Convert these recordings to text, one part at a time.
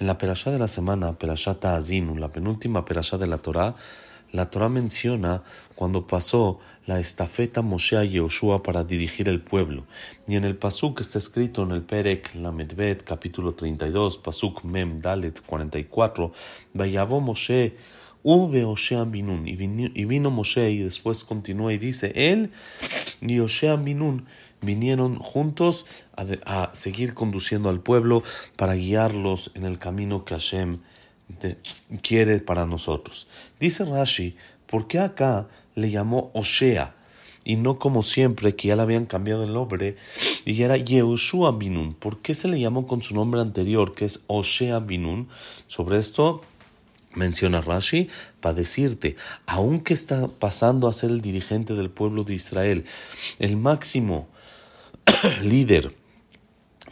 En la perashá de la semana, perashá Ta'azinu, la penúltima perashá de la Torá, la Torá menciona cuando pasó la estafeta Moshe a Yehoshua para dirigir el pueblo. Y en el pasuk está escrito en el Perek Lamedbet, capítulo 32, pasuk Mem Dalet 44, Vayavo Moshe Ube Oshea Binun. Y vino Moshe y después continúa y dice, él y Oshea Binun vinieron juntos a, seguir conduciendo al pueblo para guiarlos en el camino que Hashem quiere para nosotros. Dice Rashi, ¿por qué acá le llamó Oshea? Y no como siempre, que ya le habían cambiado el nombre, y era Yehoshua Binun. ¿Por qué se le llamó con su nombre anterior, que es Oshea Binun? Sobre esto menciona Rashi, para decirte, aunque está pasando a ser el dirigente del pueblo de Israel, el máximo líder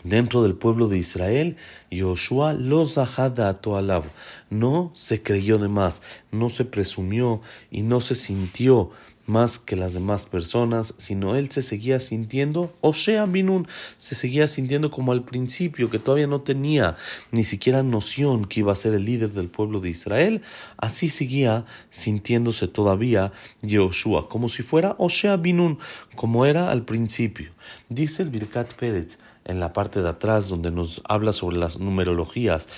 dentro del pueblo de Israel, Yoshua los alab, no se creyó de más, no se presumió y no se sintió más que las demás personas, sino él se seguía sintiendo, o sea, Binun se seguía sintiendo como al principio, que todavía no tenía ni siquiera noción que iba a ser el líder del pueblo de Israel, así seguía sintiéndose todavía Yoshua, como si fuera Osea Binun, como era al principio. Dice el Birkat Pérez en la parte de atrás, donde nos habla sobre las numerologías,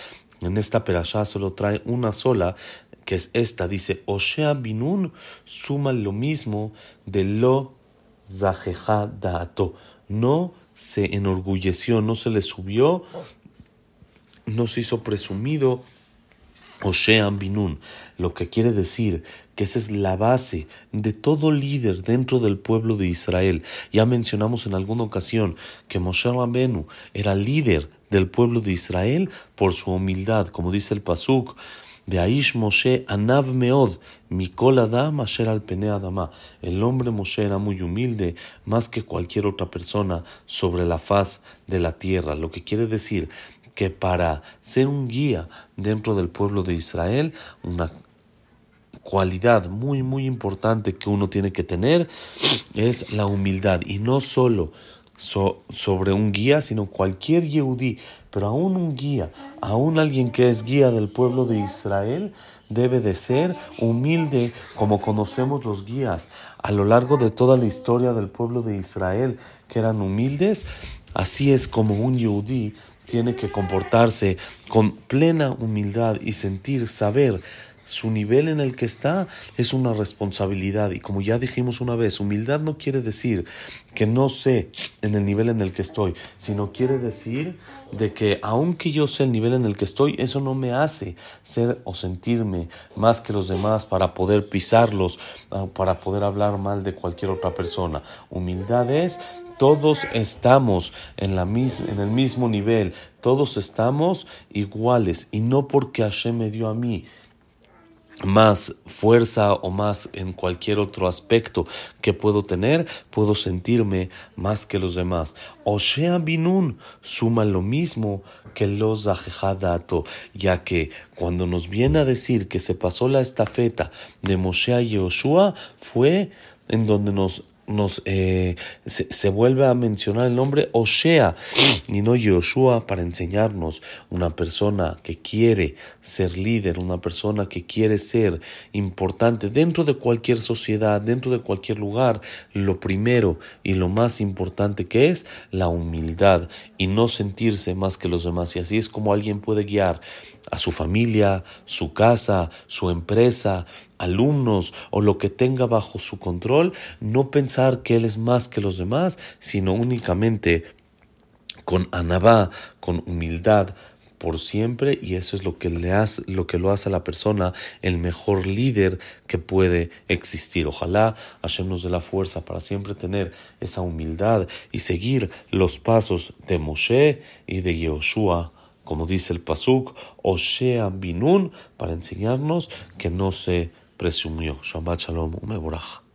en esta perashá solo trae una sola, que es esta, dice, Oshea Binun suma lo mismo de lo Zajeja. No se enorgulleció, no se le subió, no se hizo presumido. Oshea Binun, lo que quiere decir que esa es la base de todo líder dentro del pueblo de Israel. Ya mencionamos en alguna ocasión que Moshe Rabenu era líder del pueblo de Israel por su humildad, como dice el Pasuk. Aish Moshe Anav Meod, Mikol Adam Asher al Adama. El hombre Moshe era muy humilde, más que cualquier otra persona sobre la faz de la tierra. Lo que quiere decir que para ser un guía dentro del pueblo de Israel, una cualidad muy, muy importante que uno tiene que tener es la humildad. Y no solo sobre un guía, sino cualquier yehudí, pero aún un guía, aún alguien que es guía del pueblo de Israel, debe de ser humilde como conocemos los guías a lo largo de toda la historia del pueblo de Israel, que eran humildes, así es como un yehudí tiene que comportarse con plena humildad y sentir, saber su nivel en el que está es una responsabilidad. Y como ya dijimos una vez, humildad no quiere decir que no sé en el nivel en el que estoy, sino quiere decir de que aunque yo sé el nivel en el que estoy, eso no me hace ser o sentirme más que los demás para poder pisarlos, ah, para poder hablar mal de cualquier otra persona. Humildad es todos estamos en, la en el mismo nivel, todos estamos iguales y no porque Hashem me dio a mí más fuerza o más en cualquier otro aspecto que puedo tener, puedo sentirme más que los demás. Osea Binun suma lo mismo que los Zahejadato, ya que cuando nos viene a decir que se pasó la estafeta de Moshe Yoshua, fue en donde nos nos, eh, se, vuelve a mencionar el nombre Oshea y no Yoshua para enseñarnos una persona que quiere ser líder, una persona que quiere ser importante dentro de cualquier sociedad, dentro de cualquier lugar. Lo primero y lo más importante que es la humildad y no sentirse más que los demás. Y así es como alguien puede guiar a su familia, su casa, su empresa, alumnos o lo que tenga bajo su control, no pensar que él es más que los demás, sino únicamente con anabá, con humildad por siempre y eso es lo que le hace, lo que lo hace a la persona el mejor líder que puede existir. Ojalá Hashem nos dé la fuerza para siempre tener esa humildad y seguir los pasos de Moshe y de Yehoshua como dice el Pasuk, Oshea Binun, para enseñarnos que no se presumió. Shabbat Shalom, Umeborach.